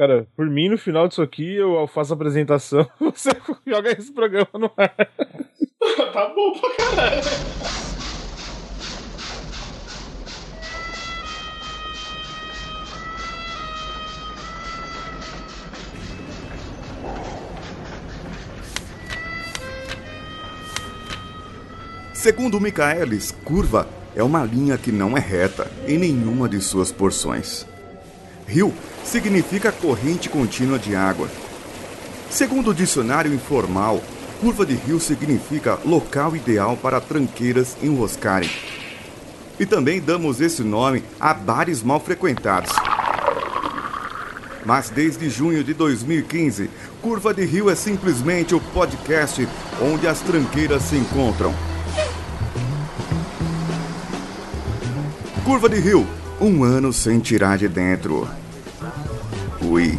Cara, por mim, no final disso aqui, eu faço a apresentação, você joga esse programa no ar. tá bom pra caralho. Segundo Michaelis, curva é uma linha que não é reta em nenhuma de suas porções. Rio significa corrente contínua de água. Segundo o dicionário informal, curva de rio significa local ideal para tranqueiras enroscarem. E também damos esse nome a bares mal frequentados. Mas desde junho de 2015, Curva de Rio é simplesmente o podcast onde as tranqueiras se encontram. Curva de Rio, um ano sem tirar de dentro. Ui.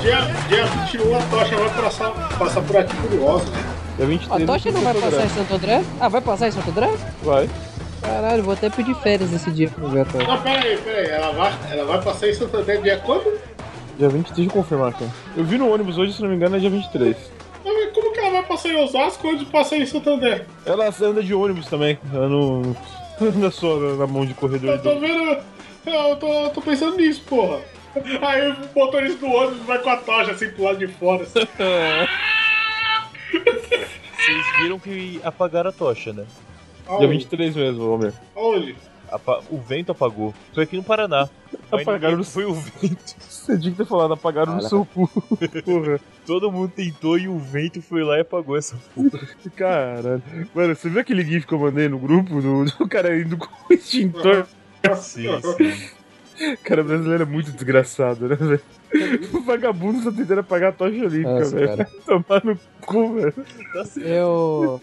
Dia, dia 21 a tocha vai passar, passar por aqui curiosa. Dia 23. A tocha não vai Santo passar André. em Santo André? Ah, vai passar em Santo André? Vai. Caralho, vou até pedir férias esse dia pra ver a tocha. Não, pera aí, pera aí. Ela vai, ela vai passar em Santander dia quando? Dia 23, deixa eu confirmar aqui. Eu vi no ônibus hoje, se não me engano, é dia 23. Mas Como que ela vai passar em Osasco antes de passar em Santander? Ela anda de ônibus também. Ela não. É só na mão de corredor. Eu tô do- vendo. Eu tô, eu tô pensando nisso, porra. Aí o motorista do ônibus vai com a tocha assim pro lado de fora. assim. Vocês viram que apagaram a tocha, né? Dia Aonde? 23 mesmo, Homer. Aonde? Apa- O vento apagou. Foi aqui no Paraná. Apagaram no- Foi o vento. Você tinha que ter falado, apagaram no seu cu. Porra. Todo mundo tentou e o vento foi lá e apagou essa porra. Caralho. Mano, você viu aquele GIF que eu mandei no grupo do, do cara indo com o extintor? Sim, sim. Cara, brasileiro é muito desgraçado, né, velho? O vagabundo tá tentando apagar a tocha olímpica, velho. Tomar no cu, velho. Tá certo. Eu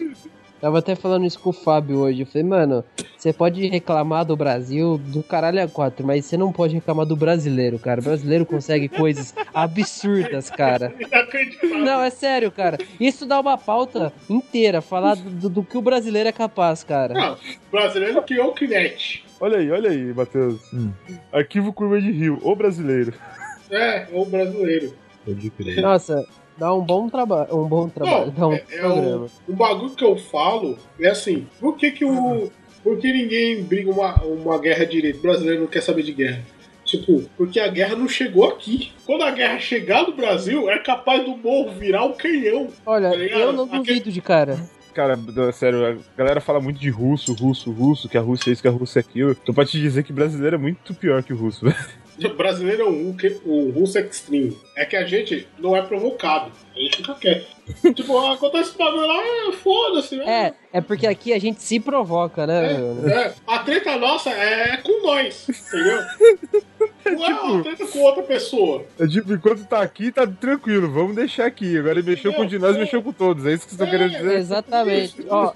tava até falando isso com o Fábio hoje. Eu falei, mano, você pode reclamar do Brasil do caralho a quatro, mas você não pode reclamar do brasileiro, cara. O brasileiro consegue coisas absurdas, cara. Não, é sério, cara. Isso dá uma pauta inteira, falar do, do que o brasileiro é capaz, cara. Não, brasileiro criou o Kinect. Olha aí, olha aí, Matheus. Hum. Arquivo Curva de Rio, o brasileiro. É, o brasileiro. Nossa, dá um bom trabalho, um bom trabalho, dá um é, é programa. o, o bagulho que eu falo é assim, por que que o... Por que ninguém briga uma, uma guerra direito? O brasileiro não quer saber de guerra. Tipo, porque a guerra não chegou aqui. Quando a guerra chegar no Brasil, é capaz do morro virar um canhão. Olha, tá eu não Aquele- duvido de cara. Cara, sério, a galera fala muito de russo, russo, russo, que a Rússia é isso, que a Rússia é aquilo. Tô pra te dizer que brasileiro é muito pior que o russo, velho. O brasileiro é um, que- um russo extreme. É que a gente não é provocado. A gente fica quieto. tipo, ah, acontece esse bagulho lá, ah, foda-se, né? É, é porque aqui a gente se provoca, né? meu? É, a treta nossa é com nós, entendeu? Não é uma treta com outra pessoa. É tipo, enquanto tá aqui, tá tranquilo, vamos deixar aqui. Agora ele mexeu com um de nós, mexeu com todos. É isso que vocês estão querendo dizer? Exatamente. Ó,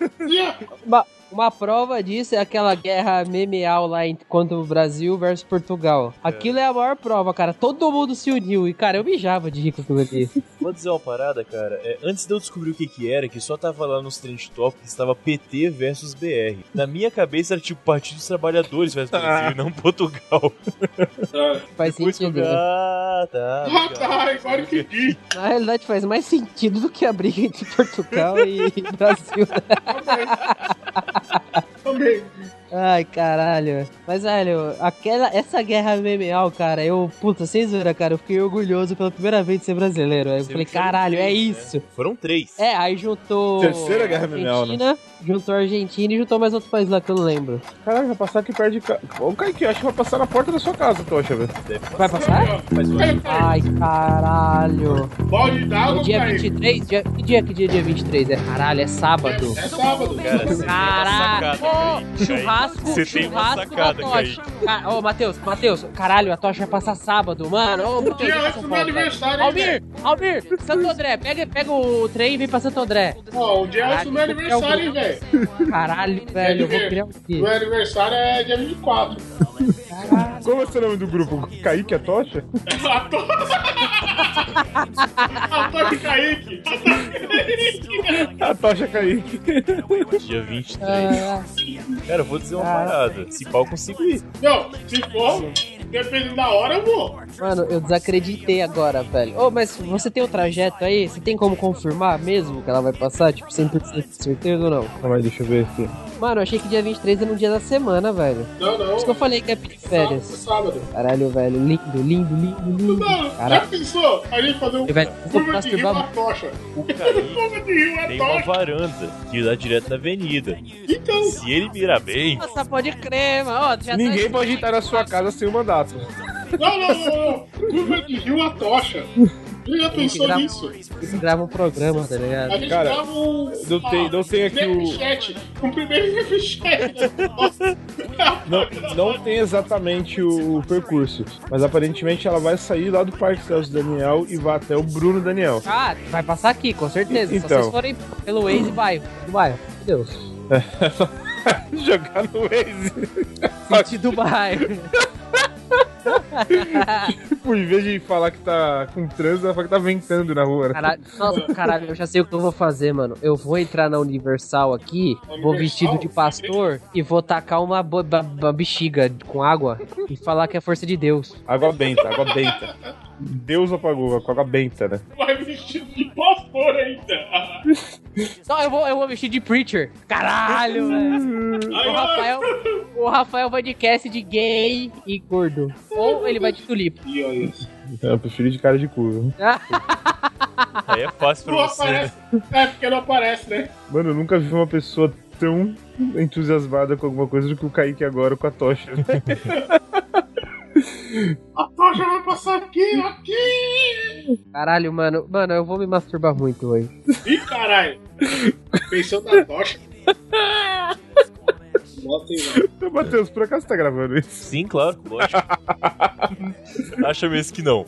uma, prova disso é aquela guerra memeal lá contra o Brasil versus Portugal. Aquilo é a maior prova, cara. Todo mundo se uniu. E, cara, eu mijava de rico aquilo ali. Vou dizer uma parada, cara. É, antes de eu descobrir o que que era, que só tava lá nos trend topics, estava PT versus BR. Na minha cabeça era tipo Partido dos Trabalhadores versus Brasil, e não Portugal. Faz Depois sentido. né? ah, tá. Ah, tá, agora. Na realidade, faz mais sentido do que a briga entre Portugal e Brasil. Também. Ai, caralho. Mas, velho, aquela, essa guerra memeal, cara, eu, puta, sem zoeira, cara, eu fiquei orgulhoso pela primeira vez de ser brasileiro. Aí eu Você falei, caralho, é três, né? isso. Foram três. É, aí juntou. Terceira guerra memeal, né? Juntou a Argentina e juntou mais outro país lá que eu não lembro. Caralho, vai passar aqui perto de casa. Ô, Kaique, acho que vai passar na porta da sua casa, Tocha, velho. Vai passar? Ai, caralho. Balde d'água, No dia Kaique. 23? Dia, que dia que dia é dia 23? É caralho, é sábado. É sábado. Cara, uma Caralho! sacada, Churrasco, Você tem uma churrasco sacada, da tocha. Ca- Ô, Matheus, Matheus, caralho, a tocha vai passar sábado, mano. Ô, Matheus, Dia antes do meu aniversário, Almir? Almir, Santo André, pega, pega o trem e vem pra Santo André. Ó, o dia antes do meu aniversário, hein, velho. Caralho, velho, eu vou criar um quê? Meu aniversário é dia 24. Caralho. Como é o seu nome do grupo? Kaique a tocha? A tocha. A tocha Kaique. A tocha Kaique. A tocha Kaique. Dia 23. Ah, Cara, eu vou dizer uma Ah. parada. Se pau eu consigo ir. Não, se for, dependendo da hora, eu vou. mano, eu desacreditei agora, velho. Ô, mas você tem o trajeto aí? Você tem como confirmar mesmo que ela vai passar? Tipo, 100% de certeza ou não? Calma aí, deixa eu ver aqui. Mano, eu achei que dia 23 era um dia da semana, velho. Não, não. Por isso que eu falei que é de Sábado, férias. sábado. Caralho, velho, lindo, lindo, lindo, lindo. Não, já Caralho, pensou? A gente fazer um Ele vai- eu vou curva de rio masturbar a tocha. O Curva de rio a tem uma tocha. varanda que dá direto na avenida. Então, Se ele mirar bem, Nossa, pode crer, mano. Ó, já Ninguém tá... pode entrar na sua casa sem o não, não, não, não. Curva de rio a tocha. Você já pensou grava- nisso? Você grava um programa, tá A ligado? gente Cara, grava um. não tem- não tem aqui o-. Um primeiro Snapchat. Não, não tem exatamente o, o percurso, mas aparentemente ela vai sair lá do Parque Celso Daniel e vai até o Bruno Daniel. Ah, vai passar aqui, com certeza. Então. vocês forem pelo Waze bairro. Do bairro. Meu Deus. Jogar no Waze. Sentido bairro. Tipo, em vez de falar que tá com trânsito, ela fala que tá ventando na rua. né? Caralho, nossa, caralho, eu já sei o que eu vou fazer, mano. Eu vou entrar na Universal aqui, vou Universal? vestido de pastor e vou tacar uma bexiga com água e falar que é força de Deus. Água benta, água benta. Deus apagou com água benta, né? Vai vestido de pastor ainda. Não, eu vou, eu vou vestir de preacher. Caralho, velho. O Rafael, o Rafael vai de cast de gay e gordo. Ou ele vai de tulipa. E olha isso. Eu prefiro de cara de cu. aí é fácil pra Não você, né? aparece. É, porque não aparece, né? Mano, eu nunca vi uma pessoa tão entusiasmada com alguma coisa do que o Kaique agora com a tocha. A tocha vai passar aqui, aqui. Caralho, mano. Mano, eu vou me masturbar muito hoje. Ih, caralho. Pensou na tocha. Bota aí, mano. Então, Matheus, por acaso você tá gravando isso? Sim, claro, lógico. Acha mesmo que não.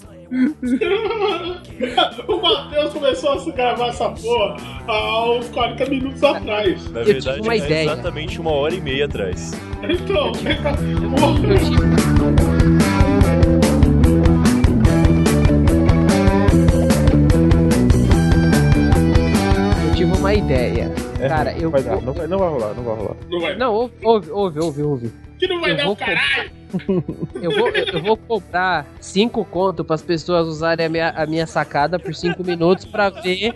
O Matheus começou a gravar essa porra há uns 40 minutos atrás. Na Eu verdade, tive uma é ideia. exatamente uma hora e meia atrás. Então, Eu uma ideia. Cara, eu vai dar, vou... não, vai, não vai rolar, não vai rolar. não vai. Não, ouve, ouve, ouve, ouve, ouve. Que não vai eu dar vou o caralho. Eu vou, eu, vou cobrar 5 conto para as pessoas usarem a minha, a minha sacada por 5 minutos pra ver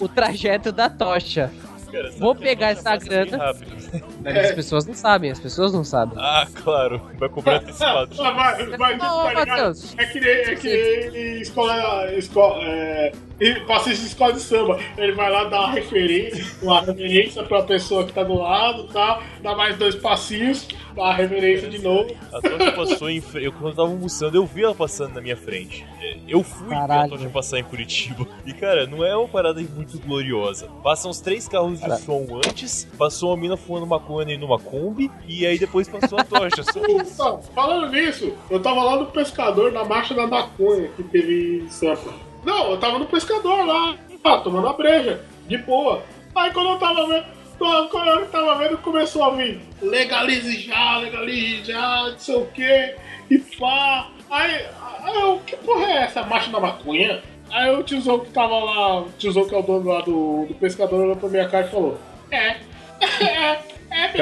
o trajeto da tocha. Cara, Vou pegar tocha essa grana. rápido. As pessoas não sabem, as pessoas não sabem. Ah, claro. Vai cobrar antecipado. Ah, vai, vai, Ô, tá ligado? Matheus. É que nem, é que nem escola, escola, é, passista de escola de samba. Ele vai lá dar uma referência, uma referência pra pessoa que tá do lado e tal, dá mais dois passinhos, a referência de novo. A tocha passou em frente. Eu, quando eu tava almoçando, eu vi ela passando na minha frente. É, Eu fui ver a Caralho. tocha passar em Curitiba. E, cara, não é uma parada muito gloriosa. Passam os três carros de som antes, passou uma mina fumando maconha numa Kombi, e aí depois passou a tocha. Só isso. Então, falando nisso, eu tava lá no pescador, na marcha da maconha que teve em Sampa. Não, eu tava no pescador lá, ah, tomando a breja, de boa. Aí quando eu tava vendo, tô- quando eu tava vendo, começou a vir legalize já, legalize já, não sei o que, e pá. Aí, aí eu, que porra é essa marcha da maconha? Aí o tiozão que tava lá, o tiozão que é o dono lá do, do pescador, olhou pra minha cara e falou: É, é, é, mesmo."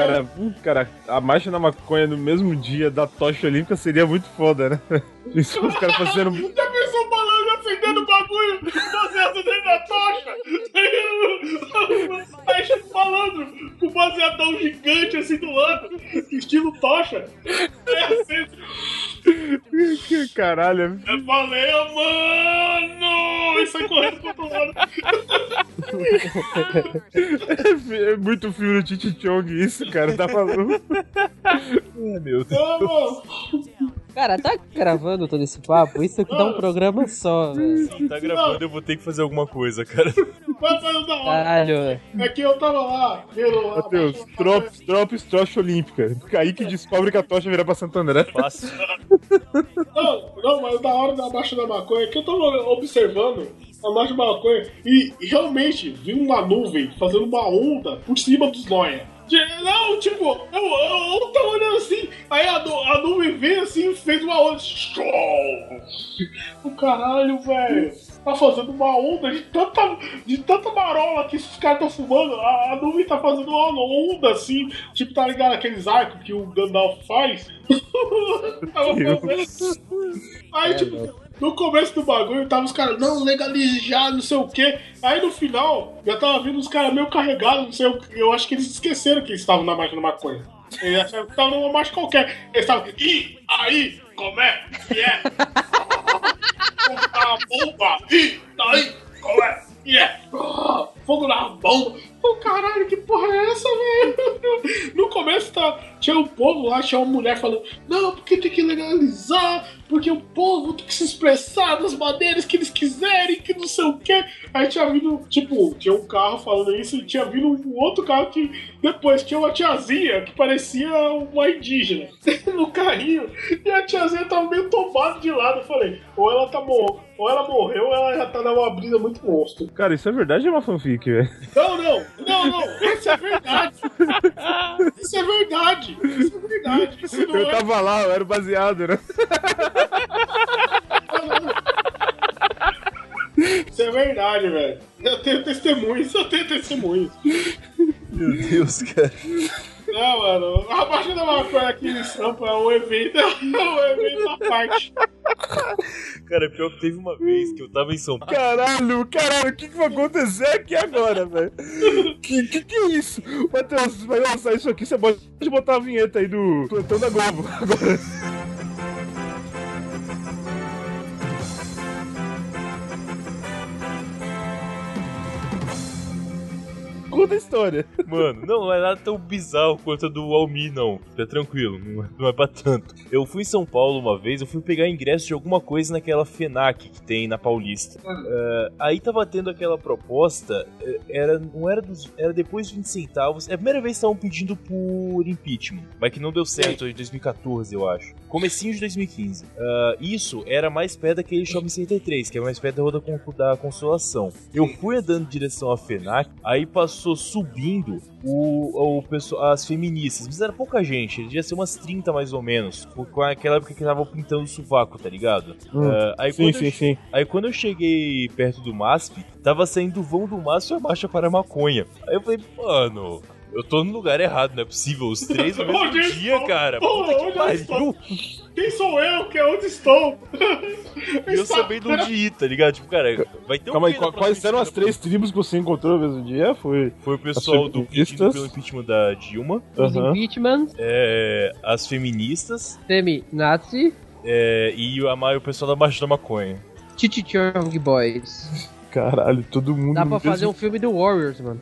Cara, cara, a marcha na maconha no mesmo dia da tocha olímpica seria muito foda, né? Isso, os caras fazendo. Já pensou falando acendendo o bagulho, você acendendo a tocha? Aí chega falando com o baseadão gigante assim do lado, estilo tocha. Aí acende. Caralho, É valeu, mano! E sai correndo pro outro lado. é muito filme do Titi Chong isso, cara, tá maluco? Ai, meu Deus. Mano. Cara, tá gravando todo esse papo? Isso aqui dá um programa só, velho. Tá gravando, eu vou ter que fazer alguma coisa, cara. Vai fazer da hora. Caralho. É que eu tava lá, vendo lá. Matheus, Drops, Drops, tocha olímpica. Kaique descobre que a tocha vira pra Santo André. Fácil. Não, não, mas da hora da marcha da maconha é que eu tava observando a marcha da maconha e realmente vi uma nuvem fazendo uma onda por cima dos noia. De- Não, tipo, eu, eu, eu tava olhando assim, aí a, nu- a nuvem veio assim e fez uma onda. O caralho, velho. Tá fazendo uma onda de tanta, de tanta marola que esses caras estão fumando. A, a nuvem tá fazendo uma onda assim. Tipo, tá ligado? Aqueles arcos que o Gandalf faz. Tava fazendo. Aí, tipo, no começo do bagulho, tava os caras, não, legalize já, não sei o quê. Aí no final, já tava vindo os caras meio carregados, não sei o quê. Eu acho que eles esqueceram que eles estavam na da maconha. Eles acharam que estavam numa marcha qualquer. Eles estavam, e aí, como é que é? Na bomba! E aí, como é que é? Fogo na bomba! Ô caralho, que porra é essa, velho? No começo tá, tinha um povo lá, tinha uma mulher falando, não, porque tem que legalizar, porque o povo tem que se expressar das maneiras que eles quiserem, que não sei o quê. Aí tinha vindo, tipo, tinha um carro falando isso e tinha vindo um outro carro que depois tinha uma tiazinha que parecia uma indígena no carrinho. E a tiazinha tava meio tombada de lado. Eu falei, ou ela tá mor ou ela morreu ou ela já tá numa brisa muito monstro. Cara, isso é verdade é uma fanfic, velho? Não, não, não, não, isso é verdade. Isso é verdade. Isso é verdade. Isso não Eu é. tava lá, eu era baseado, né? Isso é verdade, velho. Eu tenho testemunhos, eu tenho testemunhos. Meu Deus, cara. Não, mano, a Baixa da Maconha aqui em Sampa é um evento, é um evento à parte. Cara, pior que teve uma vez que eu tava em São Paulo. Caralho, caralho, o que, que vai acontecer aqui agora, velho? Que, que que é isso? Matheus, vai lançar isso aqui, você pode botar a vinheta aí do Plantão da Globo agora. Conta a história. Mano, não, é nada tão bizarro quanto a do Almi, não. Fica tranquilo, não é, não é pra tanto. Eu fui em São Paulo uma vez, eu fui pegar ingresso de alguma coisa naquela FENAC que tem na Paulista. Eh, aí tava tendo aquela proposta, era, não era dos. Era depois de 20 centavos. É a primeira vez que estavam pedindo por impeachment, mas que não deu certo em 2014, eu acho. Comecinho de 2015. Ah, isso era mais perto daquele Shopping Center 3, que é mais perto da Rua da da Consolação. Eu fui andando em direção à FENAC, aí passou subindo o, o as feministas, mas era pouca gente, devia ser umas 30 mais ou menos, com aquela época que tava pintando o sovaco, tá ligado? Hum, Ah, aí, Sim, quando sim, eu, sim. aí quando eu cheguei perto do MASP, tava saindo o vão do MASP e a marcha para a maconha. Aí eu falei, mano, eu tô no lugar errado, não é possível, os três no mesmo dia, estou? cara. Oh, Puta que pariu. Quem sou eu? Que é onde estou? E eu sabendo onde ir, tá ligado? Tipo, cara, vai ter um Calma aí, quais eram as três tribos que você encontrou no mesmo dia? Foi. Foi o pessoal do pedido pelo impeachment da Dilma, Os Aham. impeachment, é, as feministas Femi-Nazi, é, e o, a- o pessoal da Marcha da Maconha. Chichichong Boys. Caralho, todo mundo. Dá pra fazer um filme do Warriors, mano.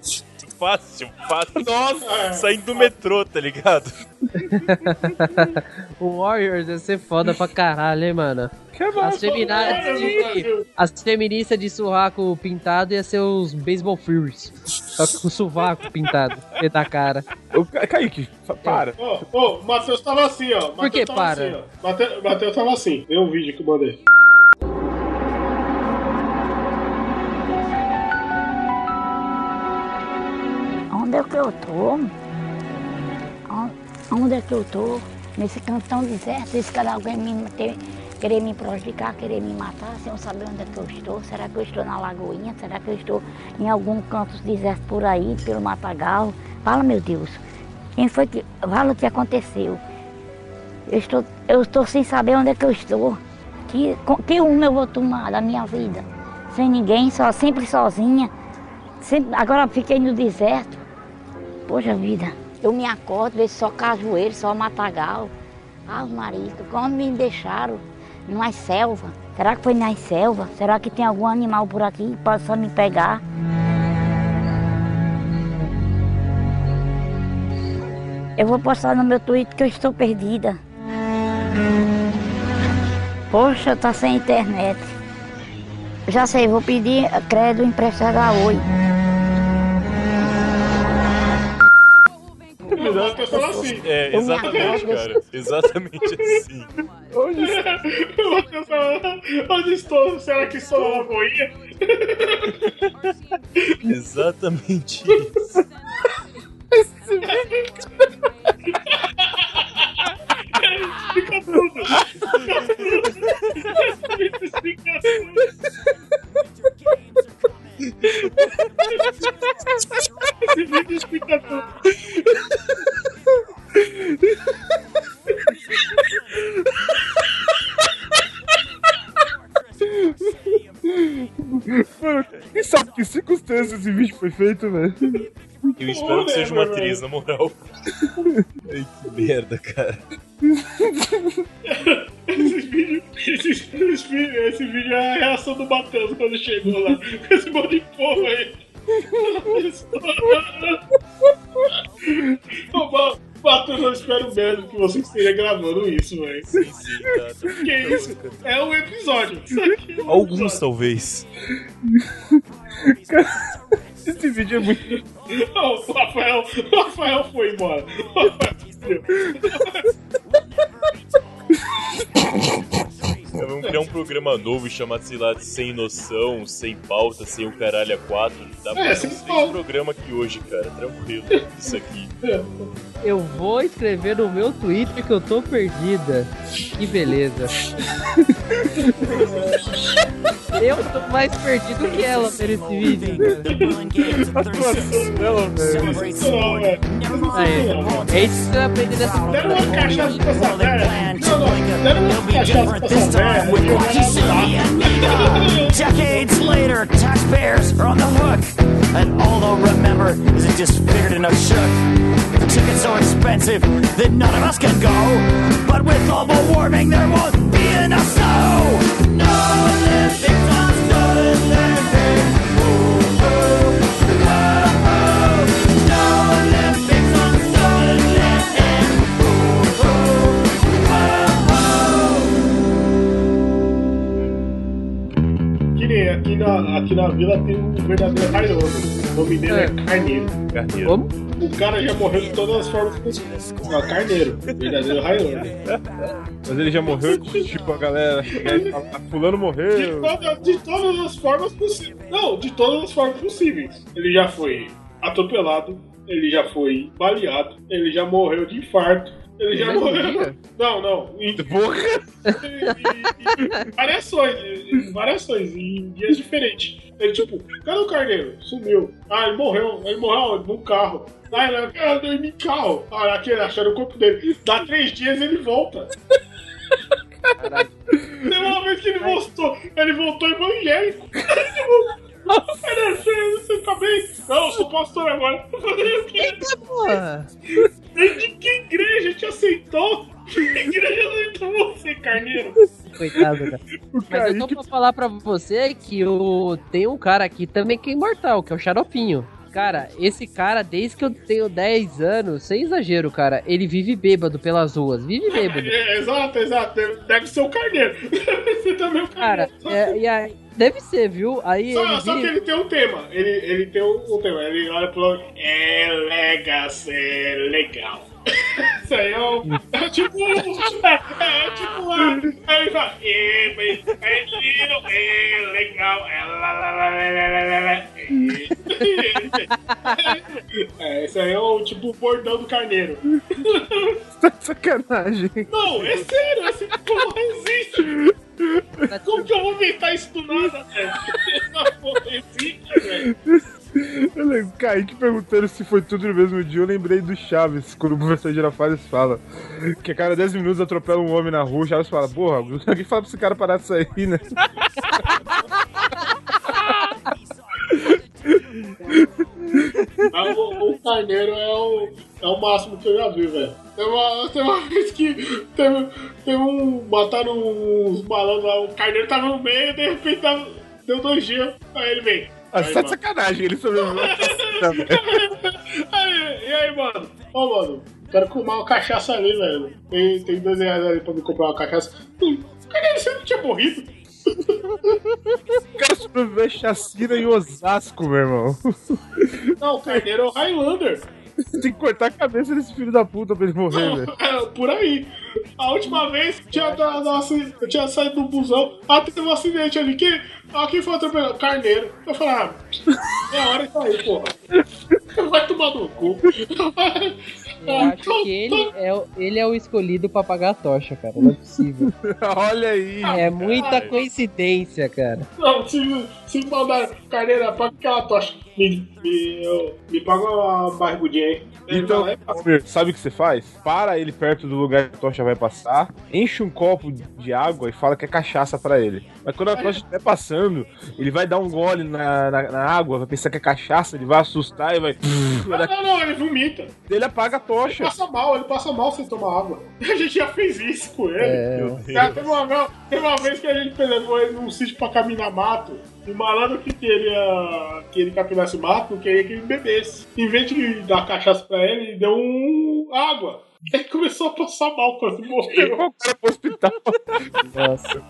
Fácil, fácil. Nossa, saindo do metrô, tá ligado? O Warriors ia ser foda pra caralho, hein, mano. Que As, massa. feminazes de, as feministas de surraco pintado ia ser os Baseball Furies. Só que com o sovaco pintado dentro da cara. Ô, Kaique, para. Ô, ô, o Matheus tava assim, ó. Por que Matheus para? Assim. Mate- Matheus tava assim. Vê um vídeo que eu mandei. Onde é que eu? On- Onde é que eu tô? Nesse cantão deserto, esse cara alguém me ter, querer me prejudicar, querer me matar, sem eu saber onde é que eu estou. Será que eu estou na Lagoinha? Será que eu estou em algum canto deserto por aí, pelo Matagal? Fala, meu Deus. Quem foi que. Fala o que aconteceu. Eu estou, eu estou sem saber onde é que eu estou. Que, que rumo eu vou tomar da minha vida? Sem ninguém, só, sempre sozinha. Sempre, agora fiquei no deserto. Poxa vida, eu me acordo, vejo só cajueiro, só matagal. Ah, marido, quando me deixaram numa selva? Será que foi nas selva? Será que tem algum animal por aqui que possa me pegar? Eu vou postar no meu Twitter que eu estou perdida. Poxa, tá sem internet. Já sei, vou pedir crédito emprestado a Oi. bizarro que eu falo assim. É, exatamente, cara. Exatamente assim. Onde estou? Onde estou? Será que sou uma lagoinha? Exatamente isso. Explica tudo! Explica tudo! Esse vídeo explica tudo! Esse vídeo foi feito, velho? Eu espero que seja uma atriz, na moral. Ai, que merda, cara. Esse vídeo, esse, esse vídeo, esse vídeo é a reação do Matheus quando chegou lá. Esse monte de porra aí. Matheus, eu espero mesmo que você esteja gravando isso, velho. Sim, sim, tá. tá Que tá isso? louca. É um episódio. Isso aqui é um Alguns, episódio. talvez. Esse vídeo é muito. Não, o Rafael, o Rafael foi embora. O Rafael deu. É, Vamos criar um programa novo e chamar, sei lá, de Sem Noção, Sem Pauta, Sem o Caralho a 4. Dá pra É, fazer programas aqui hoje, cara. Tranquilo. Isso aqui. Eu vou escrever no meu Twitter que eu tô perdida. Que beleza. eu tô mais perdido que ela por esse vídeo. A atuação dela, velho. Aí, é isso que eu aprendi nessa Deram uma cachaça pra essa velha. Não, não. Deram uma cachaça pra essa velha. Decades later, taxpayers are on the hook. And all they'll remember is it just figured enough shook. The ticket's so expensive that none of us can go. But with global warming, there won't be enough snow. No Olympics land. Aqui na, aqui na vila tem um verdadeiro Highlander. O nome dele é, É. Carneiro. Carneiro. Como? O cara já morreu de todas as formas possíveis. Ó, Carneiro. Verdadeiro Highlander. Mas ele já morreu de tipo a galera falar, "Ah, fulano De, morreu. toda- de todas as formas possíveis. Não, de todas as formas possíveis. Ele já foi atropelado, ele já foi baleado, ele já morreu de infarto. Ele já morreu. Não, não. Em, Porra! em- em variações, em variações, em dias diferentes. Ele, tipo, cadê o carneiro? Sumiu. Ah, ele morreu. Ele morreu onde? num carro. Ah, ele ah, dormi em carro. Ah, aqui, acharam o corpo dele. Dá três dias ele volta. Tem uma vez que ele voltou, ele voltou evangélico. Carneiro, você, você tá bem? Não, eu sou pastor agora. Eu falei, o quê? Porra. De que igreja te aceitou? Que igreja aceitou você, carneiro? Coitado, cara. O Mas eu tô pra falar pra você que o... tem um cara aqui também que é imortal, que é o Xaropinho. Cara, esse cara, desde que eu tenho 10 anos, sem exagero, cara, ele vive bêbado pelas ruas. Vive bêbado. É, exato, exato. Deve, ser o carneiro. Deve ser também o Cara, carneiro. é, e aí, deve ser, viu? Aí Só, ele só que ele tem um tema. Ele, ele tem um, um tema. Ele olha pro lado. É legal, é legal. Isso aí é, o, é tipo. É, é tipo. É, aí ele fala. É, é lindo, é legal. É lá, lá, lá, lá, lá, lá, lá, lá. É, esse aí é o tipo bordão do carneiro. tá sacanagem. Não, é sério, esse porra existe. Como que eu vou inventar isso do nada, velho? Existe, velho. Eu lembro, Kaique perguntando se foi tudo no mesmo dia, eu lembrei do Chaves, quando o professor Girafales fala que a cada 10 minutos atropela um homem na rua, o Chaves fala, porra, alguém fala pra esse cara parar de sair, né? Mas o, o carneiro é o, é o máximo que eu já vi, velho. Tem uma, tem uma vez que teve, teve um. Mataram uns malandros lá, o carneiro tava no meio e de repente tava, deu dois dias. Aí ele vem. Ah, Aí, tá de mano. sacanagem, ele sobreviveu. Aí, e aí, mano? Ô, mano, quero comprar uma cachaça ali, velho. Tem, tem dois reais ali pra me comprar uma cachaça. Hum, Carneiro, você não tinha morrido? O cara sobreviveu a chacina em Osasco, meu irmão. Não, o carneiro é o Highlander. Tem que cortar a cabeça desse filho da puta pra ele morrer, velho. É, por aí. A última vez tinha acidente- eu tinha saído do busão, ah, teve um acidente ali. Quem, ah, quem foi atropelado? Carneiro. Eu falei, ah, é hora de sair, porra. Vai tomar no cu. Eu acho que ele é, o- ele é o escolhido pra apagar a tocha, cara. Não é possível. Olha aí. É muita coincidência, cara. Não, se, Se mandar carneira, paga aquela tocha. Me, me, eu- me paga uma barbudinha aí. Ele Então. Almir, sabe o que você faz? Para ele perto do lugar que a tocha vai passar, enche um copo de água e fala que é cachaça pra ele. Mas quando a tocha estiver passando, ele vai dar um gole na, na, na água, vai pensar que é cachaça, ele vai assustar e vai. dar- Não, não, ele vomita. ele apaga a tocha. Passa mal, ele passa mal sem tomar água. A gente já fez isso com ele. É, Cara, teve, uma, vez- teve uma vez que a gente levou ele num sítio pra caminhar mato. E o malandro que queria que ele caminasse mato, não queria que ele bebesse. Em vez de dar cachaça pra ele, ele deu um água. Ele começou a passar mal quando morreu. Levou o cara pro hospital. nossa.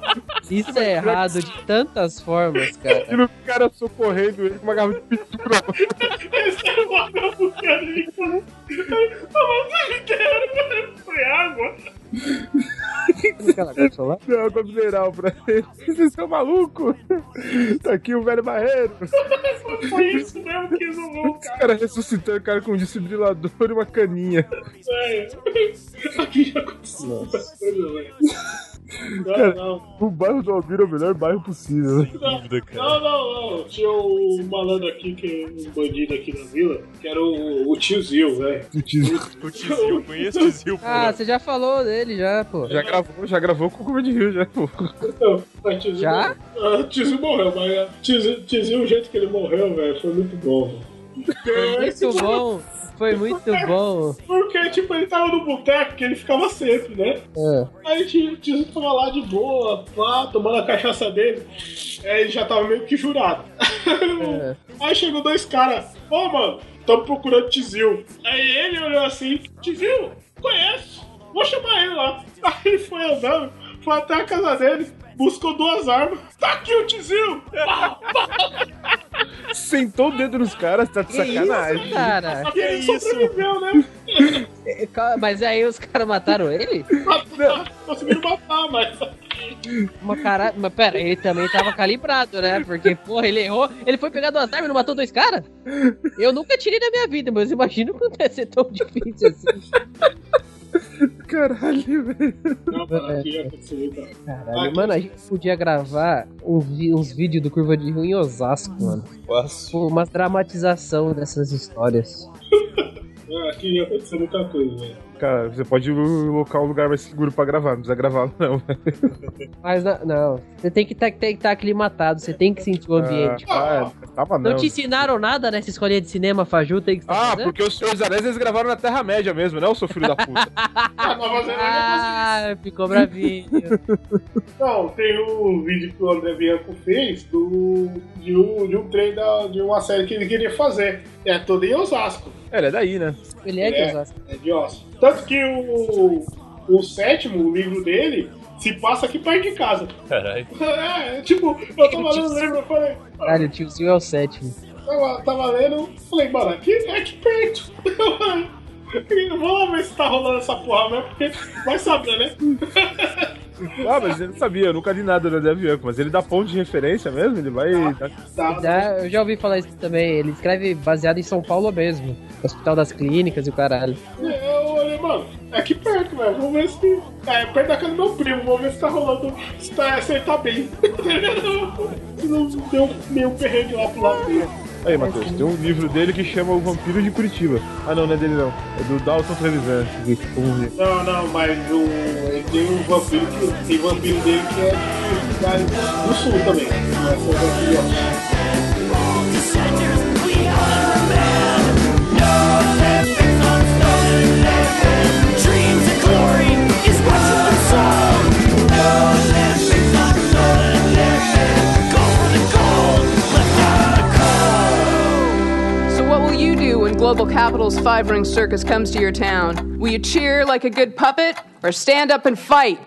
Isso é errado de tantas formas, cara. E o cara socorrendo ele com uma garrafa de pintura. Esse era o água porque ele falou. A inteiro foi água. O que ela quer falar? Deu água mineral pra ele. Vocês estão malucos? Tá aqui o velho barreiro. Foi isso mesmo que zoou o Os cara. caras ressuscitando o cara com um desfibrilador e uma caninha. velho. Aqui já aconteceu muita coisa, velho. Não, não. O bairro do Almir é o melhor bairro possível. Dúvida, cara. Não, não, não. Tinha um malandro aqui, que um bandido aqui na vila, que era o, o tiozinho, velho. O tio O Tizil, conheço o Tizil, pô. Ah, você já falou dele já, pô. Já gravou, já gravou com o de Rio, já, pô. Não, mas tiozinho Já? Ah, O tiozinho morreu, mas ah, tiozinho, tiozinho, o jeito que ele morreu, velho, foi muito bom. Foi muito bom. Foi muito bom. Porque, tipo, ele tava no boteco que ele ficava sempre, né? É. Aí o tiozinho tava lá de boa, pá, tomando a cachaça dele. Aí ele já tava meio que jurado. É. Aí chegou dois caras, ô mano, tamo procurando Tizil. Aí ele olhou assim, Tizil, conheço, vou chamar ele lá. Aí ele foi andando, foi até a casa dele, buscou duas armas. Tá aqui o Tizil! Pá, Sentou o dedo nos caras, tá de Que sacanagem. isso, cara? E ele sobreviveu, né? É, calma, Mas aí os caras mataram ele? Conseguiram matar, mas. Uma cara... Mas pera, ele também tava calibrado, né? Porque, porra, ele errou. Ele foi pegar duas armas e não matou dois caras? Eu nunca tirei na minha vida, mas imagino que não deve ser tão difícil assim. Caralho, velho. Não, mano, aqui aconteceu muita. Caralho, mano, a gente podia gravar uns vídeos do Curva de Rio em Osasco, mano. Fácil. Pô, uma dramatização dessas histórias. Ah, Aqui já aconteceu muita coisa, velho. Cara, você pode colocar um lugar mais seguro pra gravar, não precisa gravar, não. Mas na- não, você tem que estar aclimatado, você tem que sentir o ambiente. Ah, ah, tava Não não. te ensinaram nada nessa escolinha de cinema, Faju? Tem que Ah, né? porque os Senhores Anéis eles gravaram na Terra-média mesmo, né, o seu filho da puta? Ah, Zelândia Ah, ficou bravinho. Não, tem um vídeo que o André Bianco fez do, de, um, de um trem da, de uma série que ele queria fazer. É todo em Osasco. É, ele é daí, né? Ele é de É. Osasco. É de Osasco. Tanto que o, o sétimo, o livro dele, se passa aqui perto de casa. Caralho. É, tipo, eu tava lendo o livro, eu falei, Caralho, o tiozinho é o sétimo. tava, tava lendo, falei, mano, aqui é aqui perto. Vamos ver se tá rolando essa porra mesmo, porque vai saber, né? Ah, mas ele não sabia, eu nunca li nada do André Bianco, mas ele dá ponto de referência mesmo, ele vai. Tá, Já, eu já ouvi falar isso também. Ele escreve baseado em São Paulo mesmo. Hospital das Clínicas e o caralho. Eu olhei, mano, é aqui perto, velho. Vamos ver se. É perto da casa do meu primo, vamos ver se tá rolando. Se, tá, se ele tá bem. não deu meio perrengue lá pro lado dele. Aí, Matheus, tem um livro dele que chama O Vampiro de Curitiba. Ah, não, não é dele não. É do Dalton Trevisan. Não, não, mas o, ele tem um vampiro que. Tem vampiro dele que é do sul também. Não é só vampiro, Global Capital's five ring circus comes to your town? Will you cheer like a good puppet or stand up and fight?